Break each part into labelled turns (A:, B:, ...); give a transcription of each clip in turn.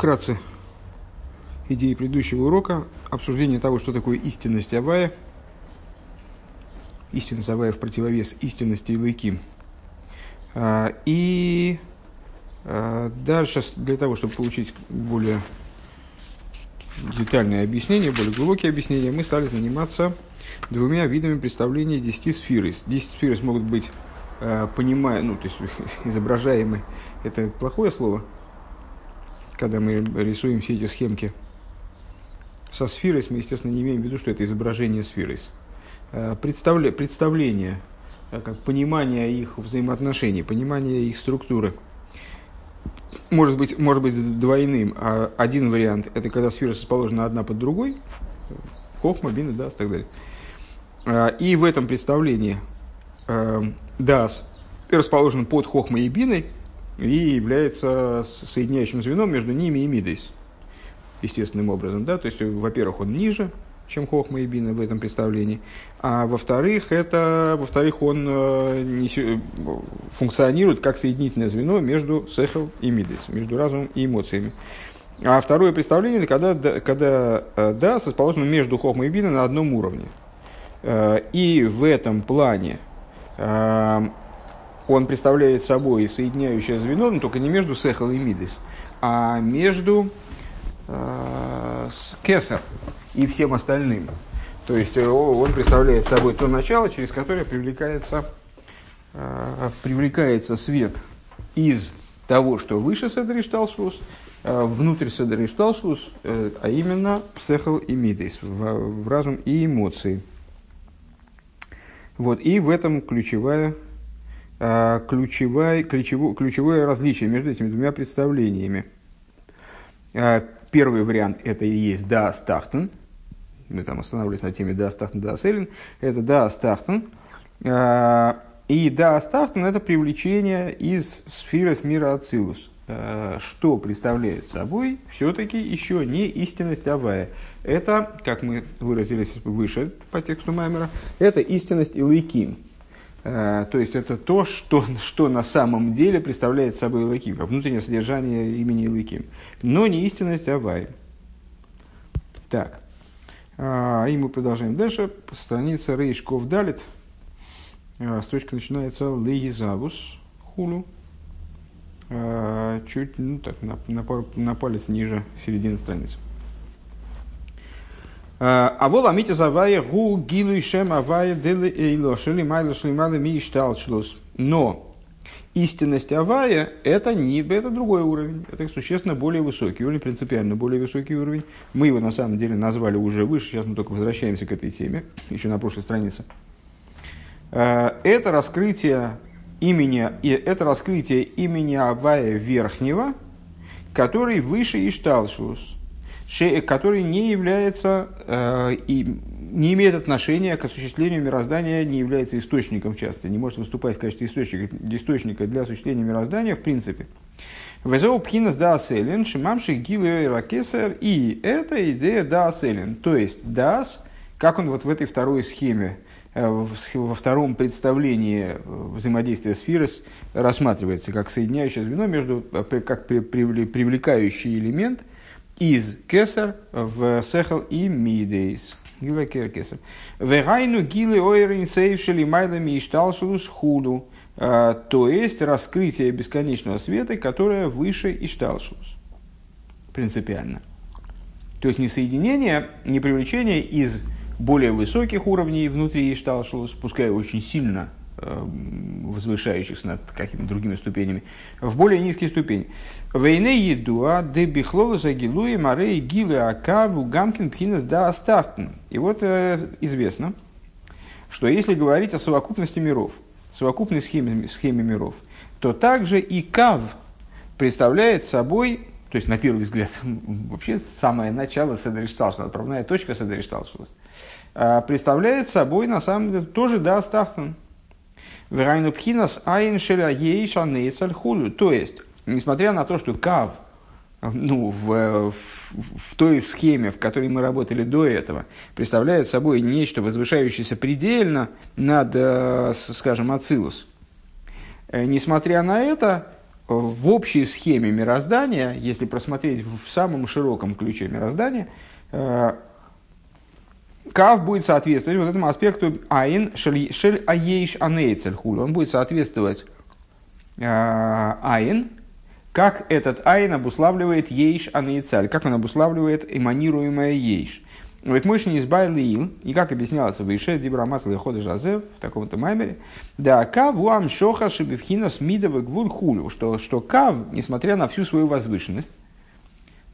A: вкратце идеи предыдущего урока, обсуждение того, что такое истинность Авая, истинность Авая в противовес истинности Илайким. А, и а, дальше, для того, чтобы получить более детальное объяснение, более глубокие объяснения, мы стали заниматься двумя видами представления десяти сфирис. Десять сфирис могут быть а, понимая, ну, то есть изображаемые, это плохое слово, когда мы рисуем все эти схемки со сферой, мы, естественно, не имеем в виду, что это изображение сферы. Э, представля, представление, э, как понимание их взаимоотношений, понимание их структуры может быть, может быть двойным. А один вариант – это когда сфера расположена одна под другой, хохма, бина, дас и так далее. Э, и в этом представлении дас расположен под хохмой и биной – и является соединяющим звеном между ними и мидейс, естественным образом. Да? То есть, во-первых, он ниже, чем Хохма и Бина в этом представлении. А во-вторых, это, во-вторых, он э, несет, функционирует как соединительное звено между сехел и мидейс, между разумом и эмоциями. А второе представление, когда, когда э, дас расположен между Хохмой и Бина на одном уровне. Э, и в этом плане он представляет собой соединяющее звено, но только не между Сехал и Мидис, а между э, Кесар и всем остальным. То есть э, он представляет собой то начало, через которое привлекается, э, привлекается свет из того, что выше Седришталшус, э, внутрь Седришталшус, э, а именно Псехал и Мидис, в, в разум и эмоции. Вот, и в этом ключевая ключевое, ключевое, ключевое различие между этими двумя представлениями. А, первый вариант это и есть да астахтен. Мы там останавливались на теме да астахтен, да селин. Это да астахтен. А, и да астахтен это привлечение из сферы с мира Ацилус. Что представляет собой все-таки еще не истинность Авая. Это, как мы выразились выше по тексту Маймера, это истинность Илайким Э, то есть это то, что, что на самом деле представляет собой Илыким, как внутреннее содержание имени Илыким. Но не истинность Авай. Так. А, и мы продолжаем дальше. Страница Рейшков Далит. А, строчка начинается Лейзавус Хулу. А, чуть ну, так, на, на, на палец ниже середины страницы. А вот амите завая гу гилу и шем авая дели эйло шили майла шлималы ми шталшлус. Но истинность авая это не это другой уровень, это существенно более высокий уровень, принципиально более высокий уровень. Мы его на самом деле назвали уже выше, сейчас мы только возвращаемся к этой теме, еще на прошлой странице. А, это раскрытие имени, это раскрытие имени Авая Верхнего, который выше Ишталшус который не является э, и не имеет отношения к осуществлению мироздания, не является источником часто, не может выступать в качестве источника, источника для осуществления мироздания в принципе. Везоу пхинас да аселин, шимамши ракесер, и это идея да аселин, то есть дас, как он вот в этой второй схеме, э, во втором представлении взаимодействия с Фирос рассматривается как соединяющее звено между, э, как привлекающий элемент из кесар в сехал и мидейс. Гила кесар. Вегайну гилы ойрин сейвшили майлами и шталшилус худу. А, то есть раскрытие бесконечного света, которое выше и шталшилус. Принципиально. То есть не соединение, не привлечение из более высоких уровней внутри Ишталшус, пускай очень сильно возвышающихся над какими-то другими ступенями, в более низкие ступени. Вейне едуа де бихлола загилуи марей гилы акаву гамкин пхинас да астартен. И вот э, известно, что если говорить о совокупности миров, совокупной схеме, схеме миров, то также и кав представляет собой, то есть на первый взгляд, вообще самое начало Седришталшус, отправная точка Седришталшус, э, представляет собой на самом деле тоже да астартен Верайну пхинас айн шеля ейша хулю. То есть, несмотря на то, что кав, ну, в, в, в той схеме, в которой мы работали до этого, представляет собой нечто возвышающееся предельно над, э, скажем, Ацилус. Э, несмотря на это, в общей схеме мироздания, если просмотреть в самом широком ключе мироздания, э, Кав будет соответствовать вот этому аспекту Айн Шель Аейш Анейцель Хуль. Он будет соответствовать э, Айн, как этот Айн обуславливает Ейш Анейцель, как он обуславливает эманируемое Ейш. Вот мышь не избавил и как объяснялось в Ише Дибра Масла Хода Жазев в таком-то маймере, да, кав уам шоха шибивхина смидовый гвуль хулю, что, что кав, несмотря на всю свою возвышенность,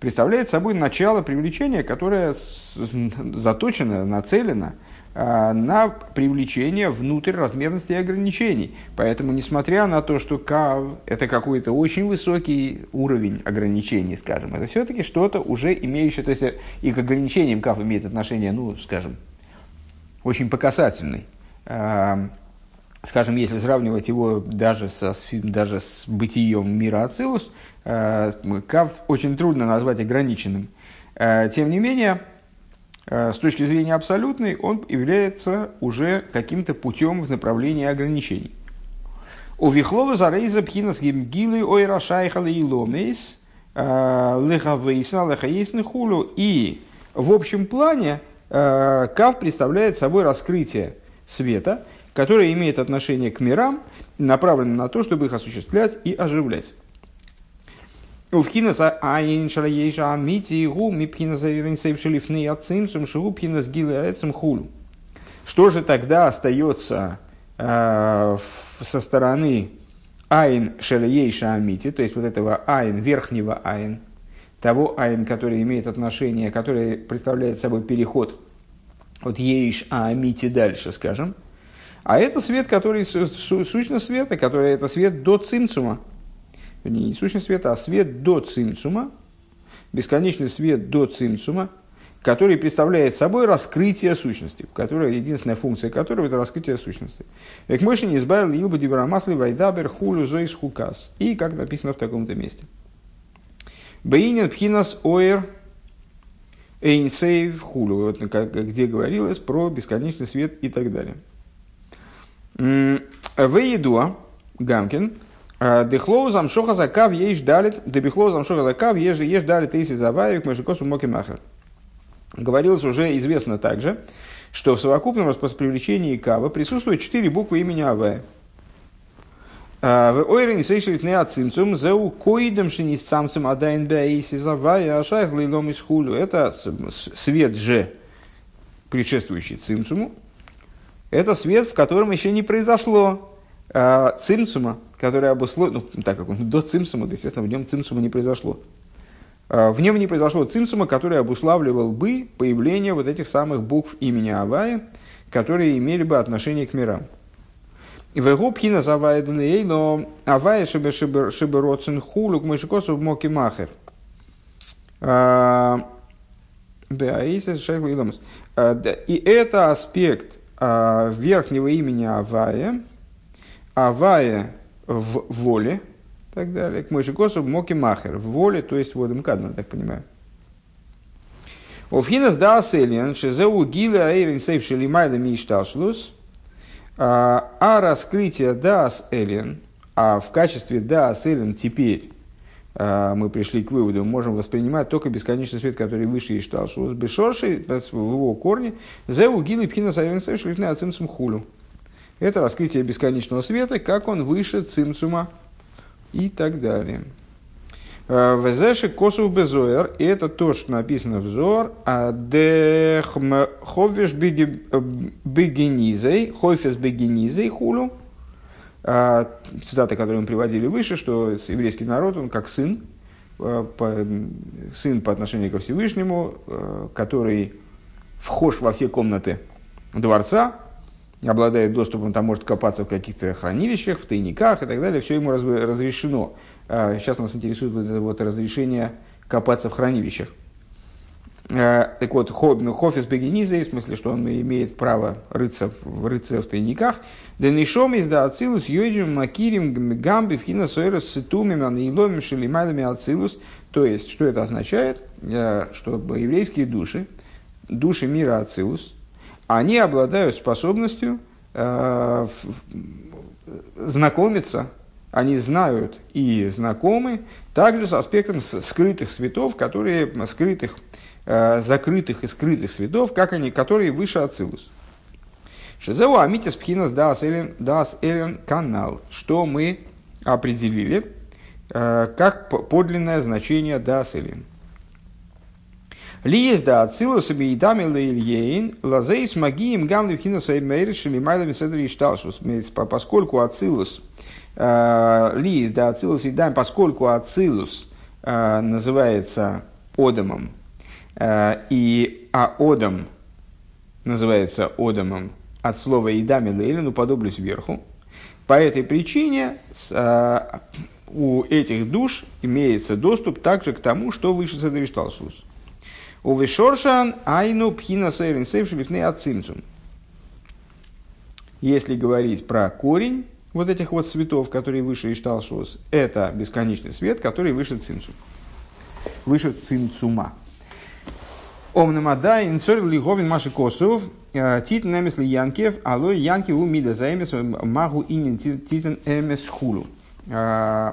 A: представляет собой начало привлечения, которое заточено, нацелено а, на привлечение внутрь размерности и ограничений. Поэтому, несмотря на то, что КАВ – это какой-то очень высокий уровень ограничений, скажем, это все-таки что-то уже имеющее, то есть и к ограничениям КАВ имеет отношение, ну, скажем, очень по а, Скажем, если сравнивать его даже, со, даже с бытием мира Ацилус, а, КАВ очень трудно назвать ограниченным. Тем не менее, Э, с точки зрения абсолютной, он является уже каким-то путем в направлении ограничений. У Вихлова за рейза пхинас гимгилы ой рашайхала и ломейс э, лехавейсна лехаейсны хулю. И в общем плане э, Кав представляет собой раскрытие света, которое имеет отношение к мирам, направлено на то, чтобы их осуществлять и оживлять. Увкинас айн шалаейша амити гу мипхинас иринсейв шелифны ацимцум шигу пхинас гилаэцем хулу. Что же тогда остается э, со стороны айн шалаейша амити, то есть вот этого айн, верхнего айн, того айн, который имеет отношение, который представляет собой переход от ейш амити дальше, скажем. А это свет, который, сущность света, который это свет до цимцума, не сущность света, а свет до цимцума, бесконечный свет до цимцума, который представляет собой раскрытие сущности, которая, единственная функция которого – это раскрытие сущности. Мыши не избавил Илба Дибрамасли Вайдабер Хулю Зоис Хукас. И как написано в таком-то месте. Бейнин Пхинас Оэр Эйнсейв Хулю, вот, где говорилось про бесконечный свет и так далее. Вейдуа Гамкин – а, Дехлоу замшоха закав ешь далит, дебихлоу замшоха закав ешь ешь далит иси заваевик мажикосу моки махер. Говорилось уже известно также, что в совокупном привлечении кава присутствуют четыре буквы имени Авая. А, в ойрен сейшлит не ацимцум зеу коидем шинис цамцем адайн бэйси завая ашайх лилом из хулю. Это свет же, предшествующий цимцуму. Это свет, в котором еще не произошло а, цимцума, который обусловил, ну, так как он до цимсума, то, естественно, в нем цимсума не произошло. А, в нем не произошло цимсума, который обуславливал бы появление вот этих самых букв имени Авая, которые имели бы отношение к мирам. В его пхина завая дней, но Авая шибе шибе роцин хулук мышикосу в моки махер. А, а, и это аспект верхнего имени Авая, Авая в воле, так далее. К мойши косу моки махер. В воле, то есть водом кадма, так понимаю. Офхинас да селиан, шезеу гиле аэрин сейф шелимайда мишталшлус, а, а раскрытие дас элен, а в качестве дас элен теперь а, мы пришли к выводу, мы можем воспринимать только бесконечный свет, который выше Ишталшус, бешорши, в его корне, зеу гилы пхина шелифне ацимсум хулю это раскрытие бесконечного света, как он выше цимцума и так далее. Э, Везеши косу безоер, и это то, что написано в Зор, а дехм ховиш бегенизей, хойфес бегенизей хулю, цитата, которую мы приводили выше, что еврейский народ, он как сын, э, сын по отношению ко Всевышнему, который вхож во все комнаты дворца, обладает доступом, там может копаться в каких-то хранилищах, в тайниках и так далее, все ему разрешено. А, сейчас нас интересует вот это вот разрешение копаться в хранилищах. А, так вот, ну, Хофис Бегениза, в смысле, что он имеет право рыться, рыться в тайниках. Денишом из да ацилус йоджим макирим гамби вхина сойрос ситумим аниломим шелимайдами ацилус. То есть, что это означает? А, что еврейские души, души мира ацилус, они обладают способностью э, знакомиться, они знают и знакомы также с аспектом скрытых светов, которые, скрытых, э, закрытых и скрытых светов, как они, которые выше Ацилус. Шизеу амитис пхинас дас элен канал, что мы определили э, как подлинное значение дас элен. Ли есть да ацилус бейдами лейльейн, лазейс магием гам левхинус эймейриш или майлами седри шталшус. Поскольку ацилус, э, ли есть да ацилус и поскольку ацилус э, называется одамом, э, и а одам называется одамом от слова «идами лейлин» уподоблюсь вверху. По этой причине у этих душ имеется доступ также к тому, что выше Седришталшус. Увешоршан айну пхина сейрин сейв шелифней ацимцум. Если говорить про корень вот этих вот цветов, которые выше Ишталшус, это бесконечный свет, который выше цимцум. Выше цимцума. Омнамада инцор лиговин маши косов э, титен эмес янкев, алло янки у мида заэмес магу инин титен эмес хулу. Э,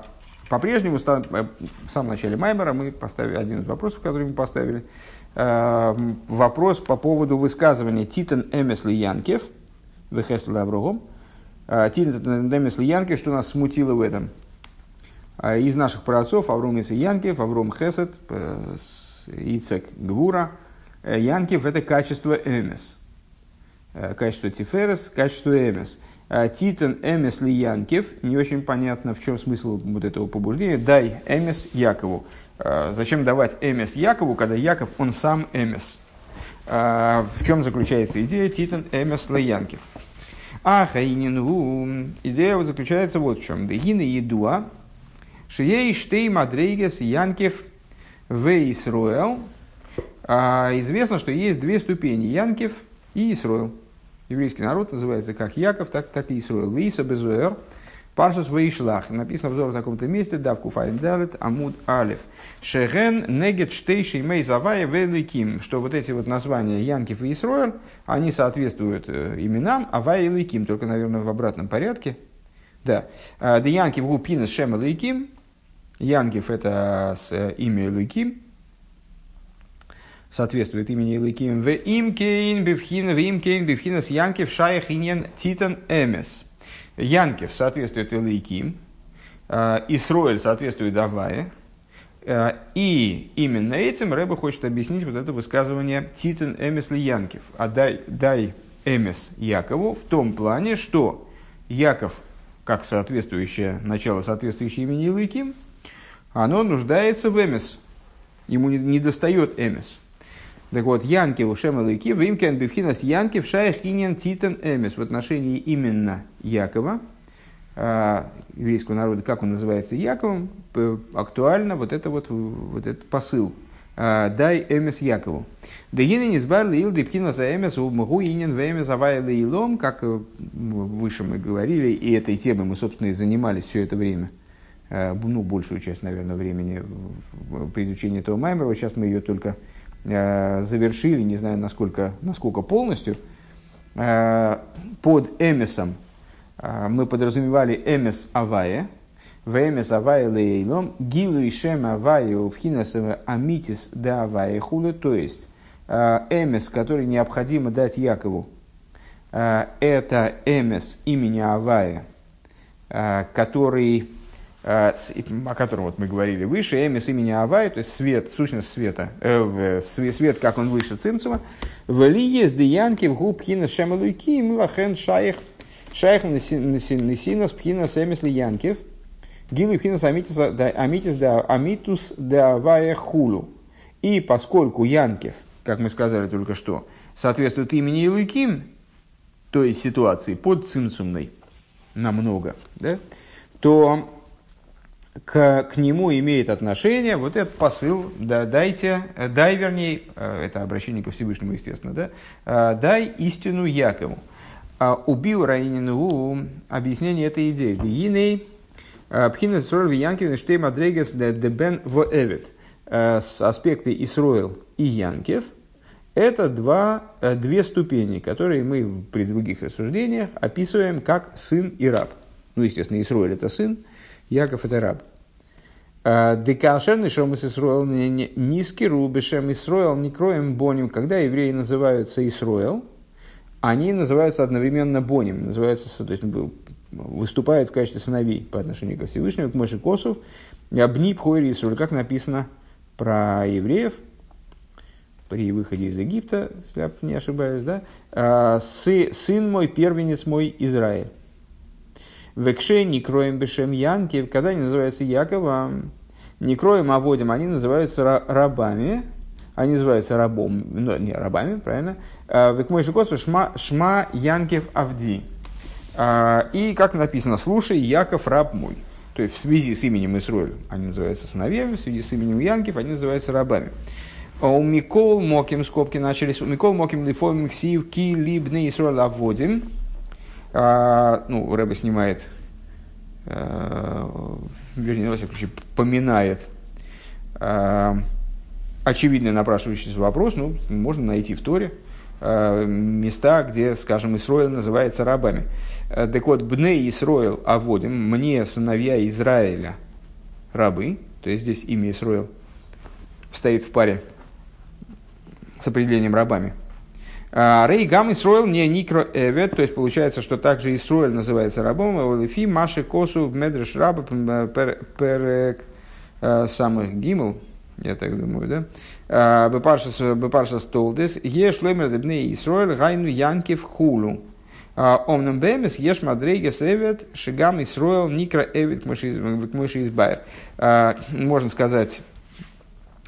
A: по-прежнему, э, в самом начале Маймера мы поставили один из вопросов, который мы поставили, Э, вопрос по поводу высказывания Титан Эмес Янкев, Вехес Лаврогом, э, Титан Эмес Янкев, что нас смутило в этом. Э, из наших праотцов Авром Янкев, Авром Хесет, Ицек Гвура, Янкев – это качество Эмес. Качество Тиферес, качество Эмес. Титан Эмес Янкев, не очень понятно, в чем смысл вот этого побуждения. Дай Эмес Якову. Э, зачем давать Эмес Якову, когда Яков, он сам Эмес? Э, в чем заключается идея Титан Эмес Лаянкив? А Хайнину, идея заключается вот в чем. Дегина едуа, шией штей мадрейгес Янкев в Исруэл. А, известно, что есть две ступени Янкев и Исруэл. Еврейский народ называется как Яков, так, так и Исруэл. Виса безуэр – Паршас Вейшлах. Написано в в таком-то месте, давку файн далит, амуд алиф. Шеген негет штейши мей завая великим. Что вот эти вот названия Янкив и Исроэль, они соответствуют э, именам Авая и Лейким, только, наверное, в обратном порядке. Да. А, да Янкив гупинес шема Лейким. Янкив это с, э, имя Лейким соответствует имени Лейким. В имкейн бифхина, в имкейн бифхина с Янкив шаях иньен титан эмес. Янкев соответствует Элейким, э, Исроэль соответствует Авае. Э, и именно этим Рэба хочет объяснить вот это высказывание Титан Эмес ли Янкев. А дай, дай Эмес Якову в том плане, что Яков, как соответствующее начало, соответствующее имени Илыким, оно нуждается в Эмес. Ему не достает Эмес. Так вот, Янки Ушем Лыки, Вимкен Бифхинас Янки в Шайхинен Титан Эмис в отношении именно Якова, э, еврейского народа, как он называется Яковом, актуально вот это вот, вот этот посыл. Э, дай Эмис Якову. Дегины не сбарли ил дипхина за Эмис у инин в Эмис авайла илом, как э, выше мы говорили, и этой темой мы, собственно, и занимались все это время ну, большую часть, наверное, времени при изучении этого Маймера. Сейчас мы ее только завершили, не знаю насколько, насколько полностью, э, под эмисом э, мы подразумевали эмис авая, в эмис авая лейлом, гилу и шем авая вхинас амитис да авая хула, то есть эмис, который необходимо дать Якову, это эмис имени Авая, который Э, о котором вот мы говорили выше, эмис имени Авай, то есть свет, сущность света, э, свет, как он выше Цимцума, в лиес деянки в губ хина шемалуйки млахен шайх шайх несинас пхинас эмис лиянкев гилу пхинас амитис да амитус да хулу. И поскольку Янкев, как мы сказали только что, соответствует имени Илыким, то есть ситуации под цимцумной, намного, да, то к, к нему имеет отношение вот этот посыл, да, дайте, дай, вернее, э, это обращение ко Всевышнему, естественно, да, э, дай истину Якову. А убил Раинину объяснение этой идеи. Вииней э, пхинес роль виянкев штей мадрегес дебен в эвет. С аспекты Исроил и Янкев – это два, две ступени, которые мы при других рассуждениях описываем как сын и раб – Ну, естественно, Исруэль – это сын, Яков – это раб. А, Декашерный шом из Исруэл низкий рубишем Исруэл не кроем боним. Когда евреи называются Исруэл, они называются одновременно боним, называются, то есть выступают в качестве сыновей по отношению ко Всевышнему, к Моше Косов, Абни Пхойри Исруэль, как написано про евреев при выходе из Египта, если я не ошибаюсь, да, а, сын мой, первенец мой Израиль. Векше не кроем бешем Янки, когда они называются Яковом, не кроем, а водим, они называются рабами, они называются рабом, ну, не рабами, правильно? А, Век мой шма, шма Янкев Авди. А, и как написано, слушай, Яков раб мой. То есть в связи с именем Исруэль они называются сыновьями, в связи с именем Янкев они называются рабами. У Микол Моким, скобки начались, у Микол Моким Лифомим Ксив Ки Либны Исруэль Аводим. А, ну, Рэба снимает, а, вернее, во всяком случае, поминает а, очевидный напрашивающийся вопрос, ну, можно найти в Торе а, места, где, скажем, Исроил называется рабами. А, так вот, Бне Исроил Аводим, мне сыновья Израиля рабы, то есть здесь имя Исроил стоит в паре с определением рабами – Рей гам Исроил не никро эвет, то есть получается, что также Исроил называется рабом, а Лифи Маши Косу Медреш раба перек э, самых гимл, я так думаю, да? А, Бепаршас Толдес, еш лемер дебне Исроил гайну янкив хулу. Омнам бемес еш мадрейгес эвет шигам Исроил никро эвет мыши избайр. Можно сказать,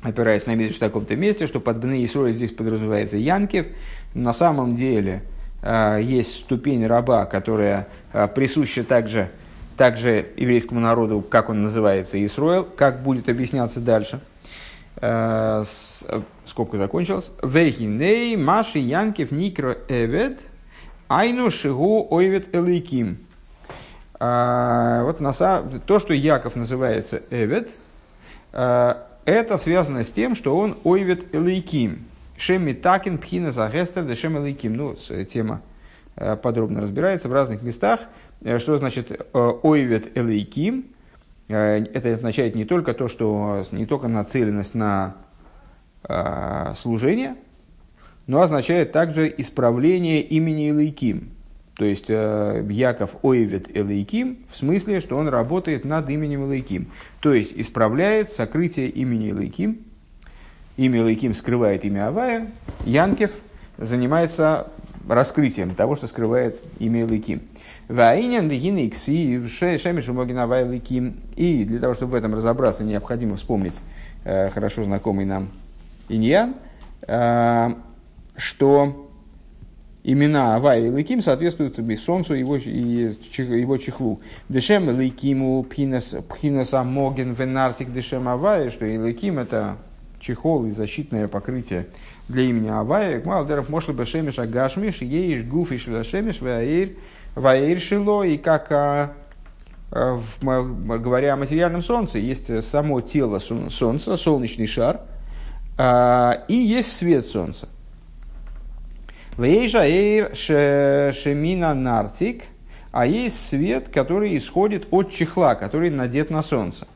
A: опираясь на Мидриш в таком-то месте, что под Бны Исроиль здесь подразумевается Янкев, на самом деле э, есть ступень раба, которая э, присуща также, также еврейскому народу, как он называется, Исруэл, как будет объясняться дальше. Э, скобка закончилась. Вехиней маши янкев никро эвед айну шигу ойвет элейким. Вот на, то, что Яков называется эвед, это связано с тем, что он ойвет элейким. Шеми Такин, Пхина, Загестер, Дешем Элейким. Ну, тема э, подробно разбирается в разных местах. Э, что значит э, Ойвет Элейким? Это означает не только то, что не только нацеленность на служение, но означает также исправление имени Элейким. То есть Яков Ойвет Элейким в смысле, что он работает над именем Элейким. То есть исправляет сокрытие имени Элейким – имя Лейким скрывает имя Авая, Янкев занимается раскрытием того, что скрывает имя Лейким. Ваинян дегины икси шемишу могин Авая Лейким. И для того, чтобы в этом разобраться, необходимо вспомнить э, хорошо знакомый нам Иньян, э, что имена Авая и Лейким соответствуют Солнцу и его, и его чехлу. Дешем Лейкиму пхинаса моген венартик дешем Авая, что и Лейким это чехол и защитное покрытие для имени Авая. Малдеров мошли бы шемиш агашмиш, еиш гуфиш шемиш, ваэйр, ваэйр шило, и как а, а, в, говоря о материальном солнце, есть само тело солнца, солнечный шар, а, и есть свет солнца. Вейжа эйр шемина нартик, а есть свет, который исходит от чехла, который надет на солнце.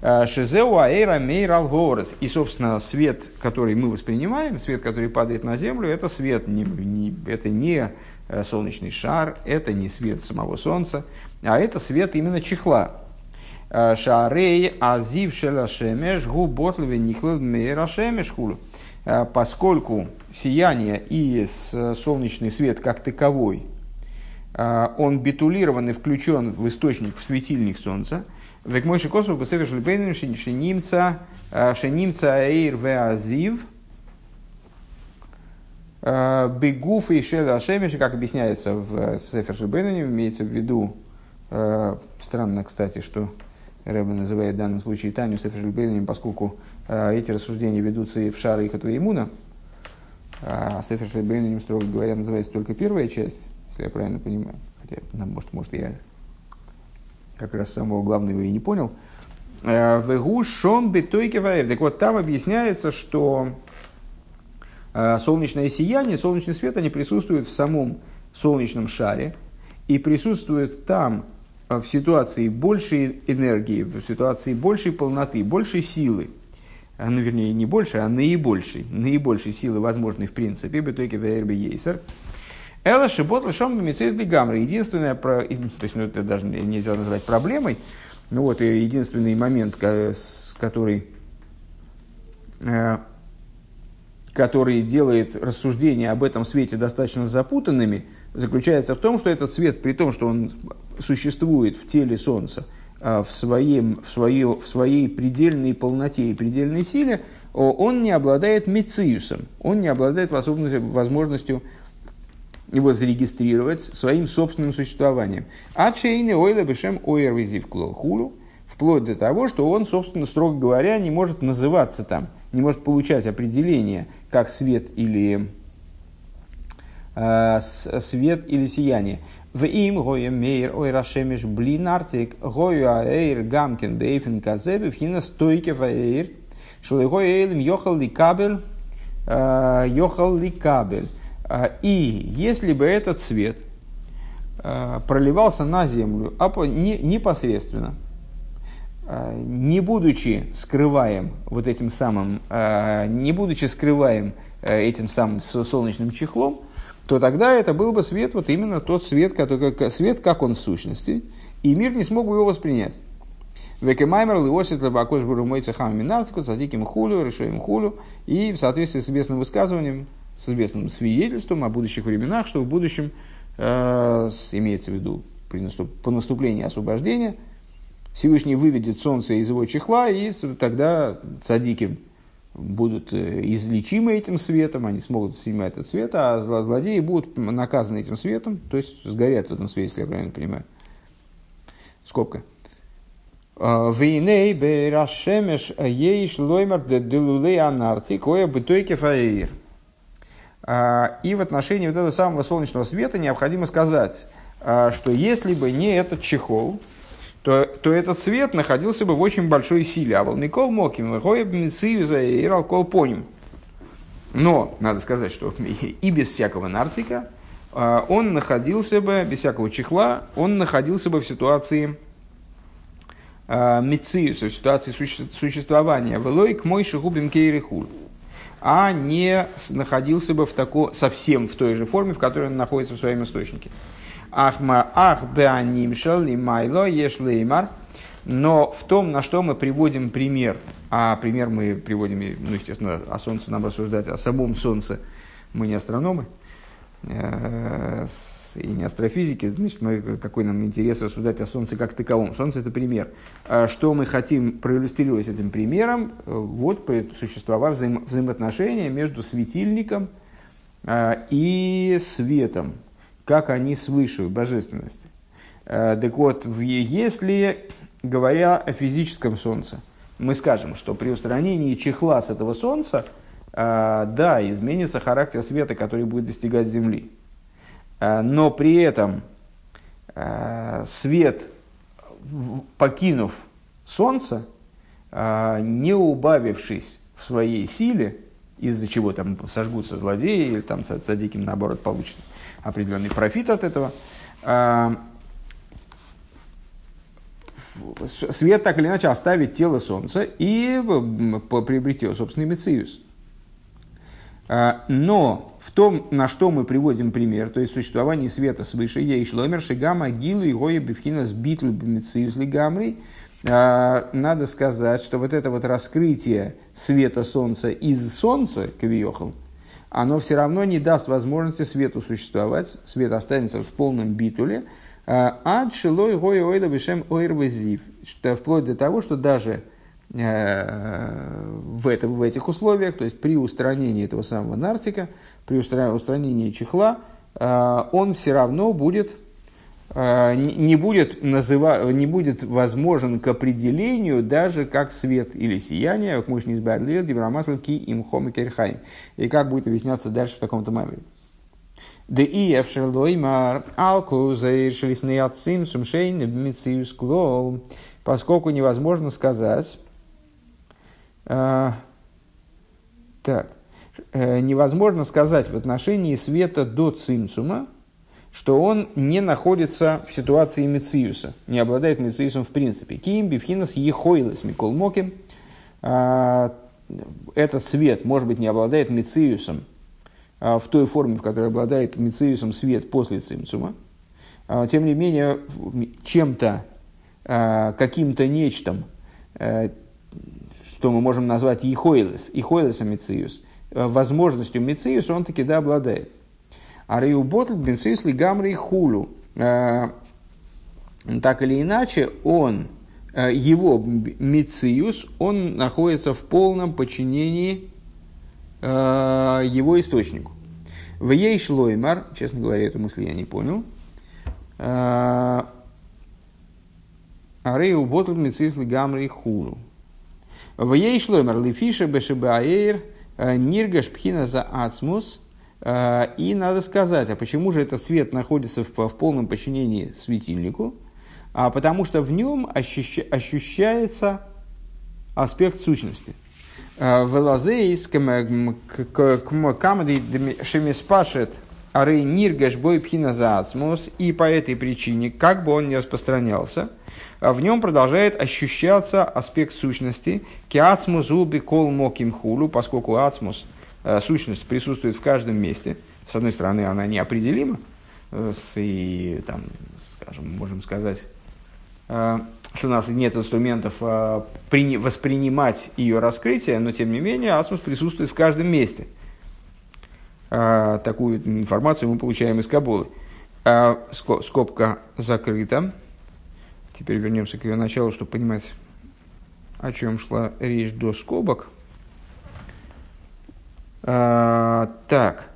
A: Э, Шизеу аэра мейр алгорес. И, собственно, свет, который мы воспринимаем, свет, который падает на землю, это свет, не, не, это не э, солнечный шар, это не свет самого солнца, а это свет именно чехла. Э, Шарей азив шемеш гу ботлеве нихлел мейра шемеш хулу. Поскольку сияние и солнечный свет как таковой, он битулирован и включен в источник, в светильник солнца, Век мой шикосу бесефер шлипейным шенимца э, шенимца эйр веазив э, бегуф и шель ашемиш, как объясняется в э, Сефер Шибейнане, имеется в виду, странно, кстати, что Рэба называет в данном случае Таню Сефер поскольку эти рассуждения ведутся и в Шара и Хатуимуна, а Сефер Шибейнане, строго говоря, называется только первая часть, если я правильно понимаю. Хотя, может, может я как раз самого главного и не понял. Э, Вегу шон бетойке Так вот, там объясняется, что э, солнечное сияние, солнечный свет, они присутствуют в самом солнечном шаре и присутствуют там в ситуации большей энергии, в ситуации большей полноты, большей силы, а, ну, вернее, не больше, а наибольшей, наибольшей силы, возможной в принципе, бетойки вейрби ейсер, Эла шибот лишом бемицейзли гамры. Единственное, про, то есть, ну, это даже нельзя назвать проблемой, ну вот, единственный момент, который, э, который делает рассуждения об этом свете достаточно запутанными, заключается в том, что этот свет, при том, что он существует в теле Солнца, в, своем, в, свое, в своей предельной полноте и предельной силе, он не обладает мециусом, он не обладает возможностью его зарегистрировать своим собственным существованием. А чейны ойла бешем ойрвизив хулу, вплоть до того, что он, собственно, строго говоря, не может называться там, не может получать определение как свет или э, свет или сияние. В им гоя мейр ой рашемиш блин артик гоя аэйр гамкин бейфен казебе вхина стойке ваэйр шулегой эйлем йохал ли кабель э, йохал ли кабель. А, и если бы этот свет а, проливался на землю непосредственно, а, не будучи скрываем вот этим самым, не будучи скрываем этим самым солнечным чехлом, то тогда это был бы свет, вот именно тот свет, который, как, свет, как он в сущности, и мир не смог бы его воспринять. Векемаймер лиосит лабакош бурумойца хам минарцику, садиким хулю, решаем хулю, и в соответствии с известным высказыванием, с известным свидетельством о будущих временах, что в будущем, э, имеется в виду при наступ, по наступлению освобождения, Всевышний выведет солнце из его чехла, и тогда цадики будут э, излечимы этим светом, они смогут снимать этот свет, а злодеи будут наказаны этим светом, то есть сгорят в этом свете, если я правильно понимаю. Скобка. «Э, Вейней берашемеш ейш лоймер де делулей анарти коя бытойке фаэйр. А, и в отношении вот этого самого солнечного света необходимо сказать, а, что если бы не этот чехол, то, то этот свет находился бы в очень большой силе. А волников моким, и ралкол поним. Но, надо сказать, что и без всякого нартика а, он находился бы, без всякого чехла, он находился бы в ситуации мециуса, в ситуации существования. Велой к мой шигубим кейрихуль а не находился бы в тако, совсем в той же форме, в которой он находится в своем источнике. Ахма ах беанимшал лимайло ешлеймар. Но в том, на что мы приводим пример, а пример мы приводим, ну, естественно, о Солнце нам рассуждать, о самом Солнце, мы не астрономы, э, и не астрофизики, значит, мы, какой нам интерес рассуждать о Солнце как таковом. Солнце – это пример. А что мы хотим проиллюстрировать этим примером? Вот существовав взаим, взаимоотношения между светильником и светом, как они свыше божественности. А, так вот, если, говоря о физическом Солнце, мы скажем, что при устранении чехла с этого Солнца, да, изменится характер света, который будет достигать Земли. Э, но при этом э, свет, покинув Солнце, э, не убавившись в своей силе, из-за чего там сожгутся злодеи, или там цадиким, наоборот, получит определенный профит от этого, свет так или иначе оставит тело Солнца и приобретет собственный мециус. А, но в том, на что мы приводим пример, то есть существование света свыше, и шломер шигама гилу и гоя бифхина с битлу бимициюсли гамри, а, надо сказать, что вот это вот раскрытие света солнца из солнца, кавиохал, оно все равно не даст возможности свету существовать, свет останется в полном битуле, а, ад шилой гоя ойда бишем ойрвазив, вплоть до того, что даже Э, в, это, в этих условиях, то есть при устранении этого самого нартика, при устранении чехла, э, он все равно будет, не будет, называ, не будет возможен к определению даже как свет или сияние, как не избавил, дибрамасл ки им хом и И как будет объясняться дальше в таком-то мамере. Да и эфшерлоймар алку заиршелифный отцим сумшейн мициус клол, поскольку невозможно сказать, а, так, э, невозможно сказать в отношении света до цимцума, что он не находится в ситуации Мециуса, не обладает Мециусом в принципе. Ким бифхинас ехойлес микол моким. А, этот свет, может быть, не обладает Мециусом а, в той форме, в которой обладает Мециусом свет после цимцума. А, тем не менее, чем-то, каким-то нечтом, что мы можем назвать Ихойлес, Ихойлесом Мециус, э, возможностью Мециуса он таки да обладает. А Реюботл Бенсис Лигамри Хулу. Э, так или иначе, он, э, его Мециус, он находится в полном подчинении его источнику. В ей шлоймар, честно говоря, эту мысль я не понял. Арею ботл мецис гамри хулу. В ей шлоймар лифиша бешебаэйр ниргаш пхина за ацмус. И надо сказать, а почему же этот свет находится в, в полном подчинении светильнику? А потому что в нем ощущается аспект сущности. Велазейс камады шемиспашет арей ниргаш бой пхина за ацмус. И по этой причине, как бы он ни распространялся, а в нем продолжает ощущаться аспект сущности. Киацмус уби кол моким поскольку ацмус, сущность присутствует в каждом месте. С одной стороны, она неопределима, э, и, там, скажем, можем сказать, э, что у нас нет инструментов воспринимать ее раскрытие, но тем не менее асмус присутствует в каждом месте. Такую информацию мы получаем из Кабулы. Скобка закрыта. Теперь вернемся к ее началу, чтобы понимать, о чем шла речь до скобок. А, так.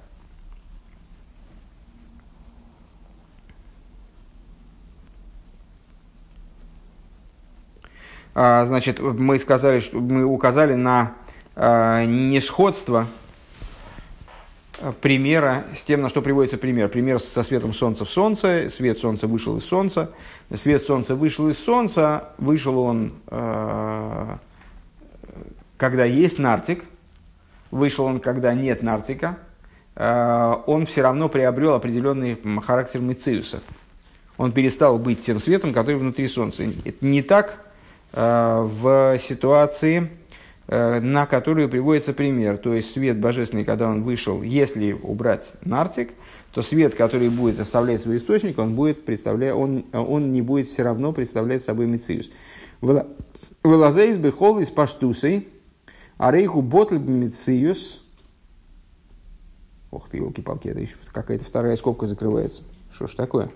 A: А, значит, мы сказали, что мы указали на а, несходство примера с тем, на что приводится пример. Пример со светом солнца в солнце. Свет солнца вышел из солнца. Свет солнца вышел из солнца. Вышел он, э, когда есть нартик. Вышел он, когда нет нартика. Э, он все равно приобрел определенный характер Мециуса. Он перестал быть тем светом, который внутри солнца. Это не так э, в ситуации Э, на которую приводится пример. То есть свет божественный, когда он вышел, если убрать нартик, то свет, который будет оставлять свой источник, он, будет представлять, он, он не будет все равно представлять собой мециус. Вылазейс бехол из паштусей, а рейху ботл мециус. Ох ты, елки-палки, это еще какая-то вторая скобка закрывается. Что ж такое?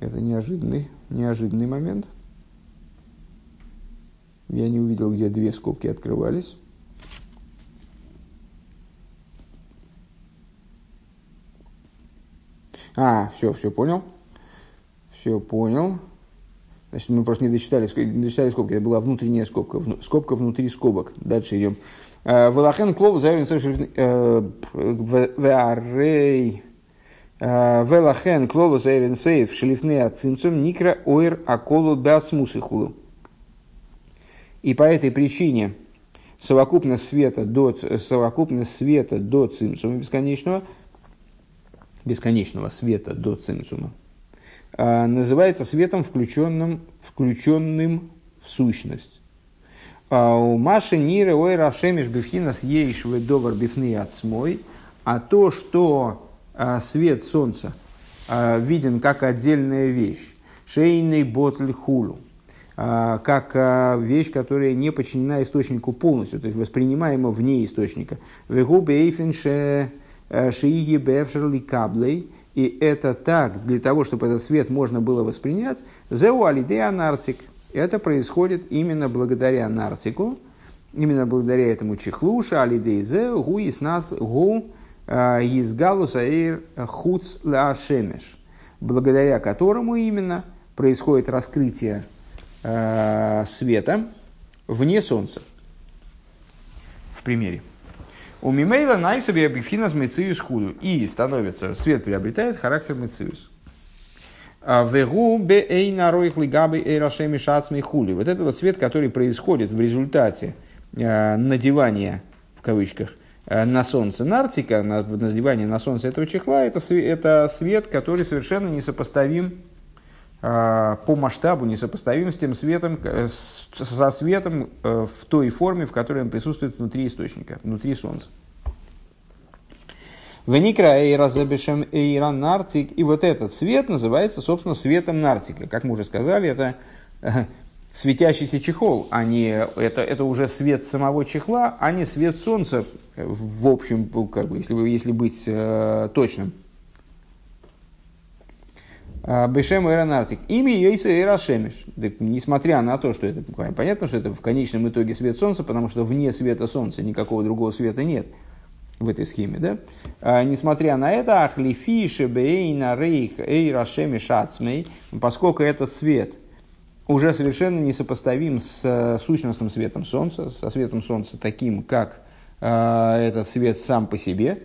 A: Это неожиданный, неожиданный момент. Я не увидел, где две скобки открывались. А, все, все понял. Все понял. Значит, мы просто не дочитали, не дочитали скобки. Это была внутренняя скобка. Скобка внутри скобок. Дальше идем. Э, Велахен клов заявлен э, Веарей э, Велахен клов заявлен сейф шлифне ацимцум никра ойр аколу беасмусы хулу. И по этой причине совокупность света до, совокупность света до цимсума бесконечного, бесконечного света до цимсума, называется светом, включенным, включенным в сущность. А у Маши Ниры Ой Рашемиш Бифхинас Ейш Ведовар Бифны Ацмой, а то, что а, свет солнца виден как отдельная вещь, шейный ботль хулу, а, как а, вещь, которая не подчинена источнику полностью, то есть воспринимаема вне источника. Э, И это так, для того, чтобы этот свет можно было воспринять, зеу алидея нарцик. Это происходит именно благодаря нарцику, именно благодаря этому чехлуша, алидей зеу, гу из нас, гу из галуса эйр хуц ла шемеш, благодаря которому именно происходит раскрытие э, света вне Солнца. В примере. У Мимейла найсаби объективно мециус худу. И становится, свет приобретает характер мециус. А Вегу бе эй нароих лигабы эй рашеми шацмей хули. Вот это вот свет, который происходит в результате э, надевания, в кавычках, на солнце нартика, на надевание на солнце этого чехла, это, это свет, который совершенно несопоставим по масштабу, несопоставим с тем светом, со светом в той форме, в которой он присутствует внутри источника, внутри солнца. Веникра эйра забешем эйра нартик. И вот этот свет называется, собственно, светом нартика. Как мы уже сказали, это э, светящийся чехол, а не, это, это уже свет самого чехла, а не свет солнца, в общем, как бы, если, если быть э, точным. А, Бешем Эра Нартик. Имя Йойса Эра Шемиш. Несмотря на то, что это понятно, что это в конечном итоге свет солнца, потому что вне света солнца никакого другого света нет в этой схеме, да? А, несмотря на это, ахлифи шебейна рейх эйра шеми шацмей, поскольку этот свет уже совершенно несопоставим с э, сущностным светом солнца, со светом солнца таким, как э, этот свет сам по себе.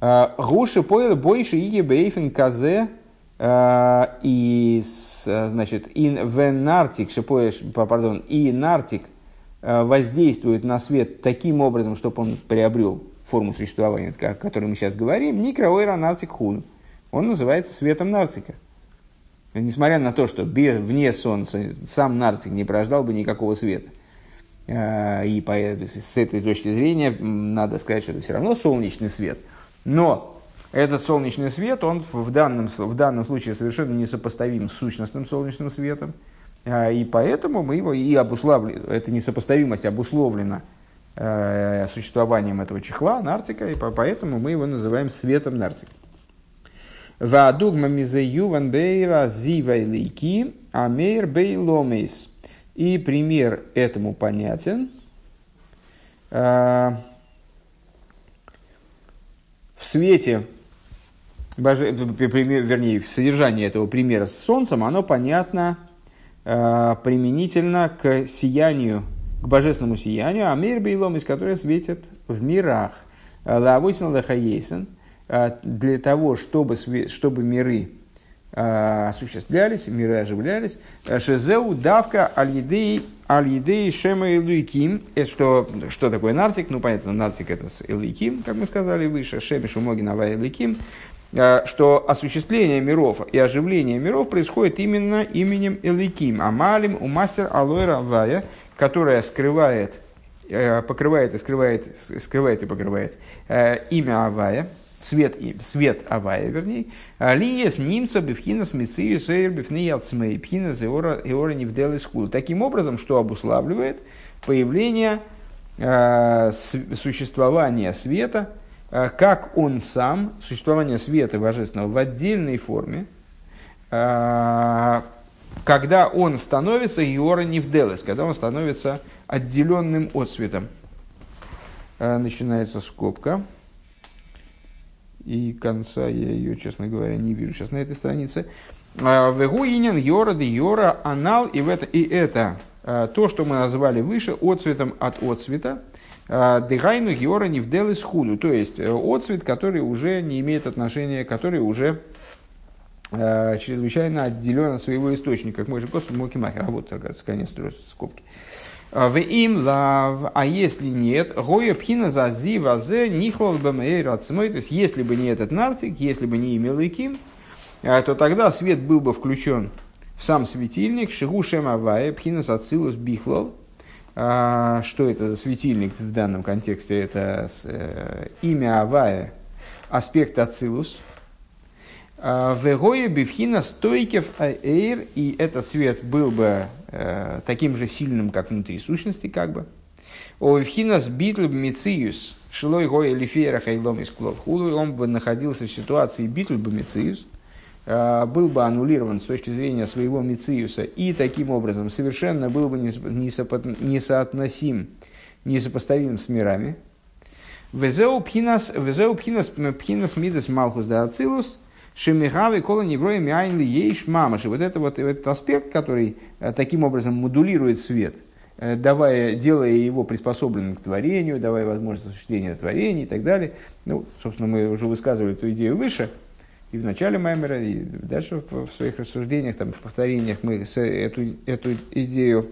A: А, Гуши поел больше и бейфен казе и значит, ин венартик, шипоешь, пардон, и нартик Э, воздействует на свет таким образом, чтобы он приобрел форму существования, о которой мы сейчас говорим, никроойра нарцик хун. Он называется светом нарцика. Несмотря на то, что без, вне Солнца сам нарцик не порождал бы никакого света. Э, и по, с этой точки зрения надо сказать, что это все равно солнечный свет. Но этот солнечный свет, он в данном, в данном случае совершенно несопоставим с сущностным солнечным светом. А, и поэтому мы его и обуславливаем, эта несопоставимость обусловлена э, существованием этого чехла, нартика, и поэтому мы его называем светом нартика. Ваадугма мизею ванбейра зивайлики амейр бейломейс. И пример этому понятен. Э, в свете, боже, вернее, в содержании этого примера с солнцем, оно понятно Э, применительно к сиянию, к божественному сиянию, а мир бейлом, из которой светит в мирах. Лавойсен лахаейсен, э, для того, чтобы, чтобы миры э, осуществлялись, миры оживлялись. Шезеу давка аль-едей аль-едей шема илуиким. Это что, что такое нартик? Ну, понятно, нартик это илуиким, как мы сказали выше. Шеми шумогин авай илуиким. Э, что осуществление миров и оживление миров происходит именно именем Эликим, Амалим, у мастер Алойра Вая, которая скрывает, э, покрывает и скрывает, скрывает и покрывает э, имя Авая, свет, свет Авая, вернее, Лиес Нимца Бифхина Смицию Сейр Бифни Ацмей Пхина Зеора Эора Невделы Скул. Таким образом, что обуславливает появление существования света – как он сам, существование света божественного в отдельной форме, э, когда он становится Йора Невделес, когда он становится отделенным от света. Э, начинается скобка. И конца я ее, честно говоря, не вижу сейчас на этой странице. Вегуинен Йора де Йора Анал, и, в это, и это то, что мы назвали выше, отцветом от отцвета. А, Дыгайну геора не вделы худу, то есть э, отцвет, который уже не имеет отношения, который уже э, чрезвычайно отделен от своего источника, как мы же просто Мокимахер, а вот, оказывается, конец скобки. В им лав, а если нет, гоя пхина за зи вазе нихлал бэмэй то есть если бы не этот нартик, если бы не имел иким, а, то тогда свет был бы включен в сам светильник, шигу шем авая, пхина сацилус бихлал, а, что это за светильник в данном контексте? Это э, имя Авая, аспект Ацилус. А, Вегоя бифхина стойкев аэйр, и этот свет был бы э, таким же сильным, как внутри сущности, как бы. О Вивхинас битл мициус, шилой гоя лифера хайлом из он бы находился в ситуации битл мициус, Э, был бы аннулирован с точки зрения своего Мициуса и таким образом совершенно был бы несоотносим, несопоставим с мирами. Везеу пхинас, мидас малхус да ацилус, шемихавы кола невроя мяйнли ейш мамаши. Вот это вот этот аспект, который э, таким образом модулирует свет, э, давая, делая его приспособленным к творению, давая возможность осуществления творения и так далее. Ну, собственно, мы уже высказывали эту идею выше – и в начале Маймера, и дальше в, своих рассуждениях, там, в повторениях мы эту, эту идею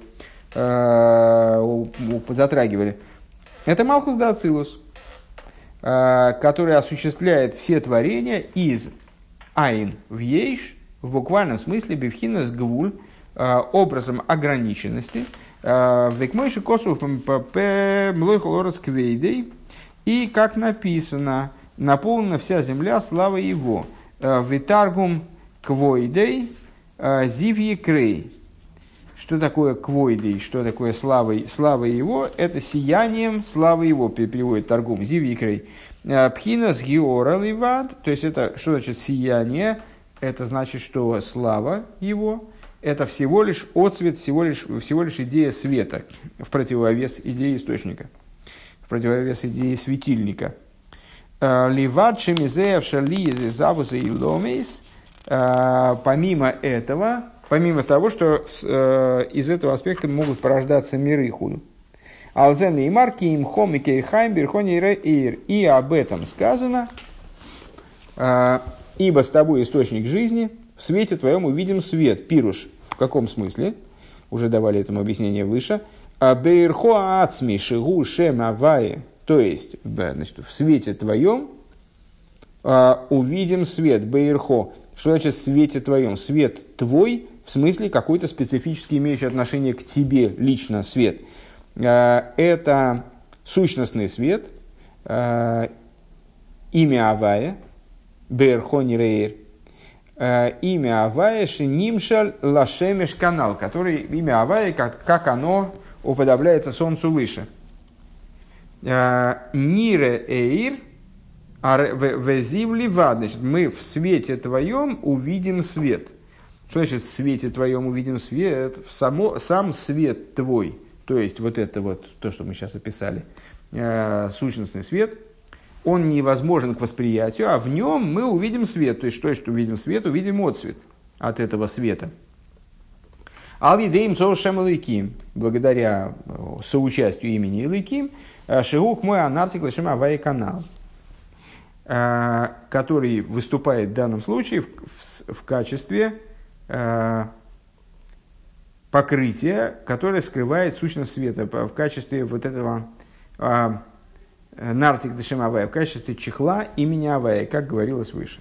A: э, затрагивали. Это Малхус да Ацилус. который осуществляет все творения из айн в ейш, в буквальном смысле бифхина с гвуль, образом ограниченности, векмойши косу млой квейдей, и, как написано, наполнена вся земля славой его. Витаргум квойдей зивьи крей. Что такое квойдей, что такое славой, слава его? Это сиянием славы его, переводит торгум, зивьи крей. Пхина с геора ливад, то есть это что значит сияние? Это значит, что слава его, это всего лишь отцвет, всего лишь, всего лишь идея света в противовес идеи источника, в противовес идеи светильника. Ливад шемизеев шализи завуза и ломейс. Помимо этого, помимо того, что э, из этого аспекта могут порождаться миры худу. Алзен и марки им хом и кейхайм берхони эйр. И об этом сказано, э, ибо с тобой источник жизни, в свете твоем увидим свет. Пируш. В каком смысле? Уже давали этому объяснение выше. Бейрхо ацми шигу шем авае. То есть, значит, в свете твоем а, увидим свет. Бейрхо. Что значит в свете твоем? Свет твой, в смысле какой-то специфический имеющий отношение к тебе лично свет. А, это сущностный свет, а, имя Авая, Бейрхо Нирейр, имя Авая Шинимшаль Лашемеш канал, который имя Авая, как, как оно уподобляется солнцу выше – Э, Нире эйр, везивли вад. Значит, мы в свете твоем увидим свет. Что значит в свете твоем увидим свет? В само, сам свет твой, то есть вот это вот, то, что мы сейчас описали, э, сущностный свет, он невозможен к восприятию, а в нем мы увидим свет. То есть, что, что увидим свет, увидим отцвет от этого света. Ал-Едеем Цоушем благодаря э, соучастию имени Илыким, Э, Шигук мой анартик лишим авай канал, э, который выступает в данном случае в, в, в качестве э, покрытия, которое скрывает сущность света, в качестве вот этого нартик дешем в качестве чехла имени Авая, как говорилось выше.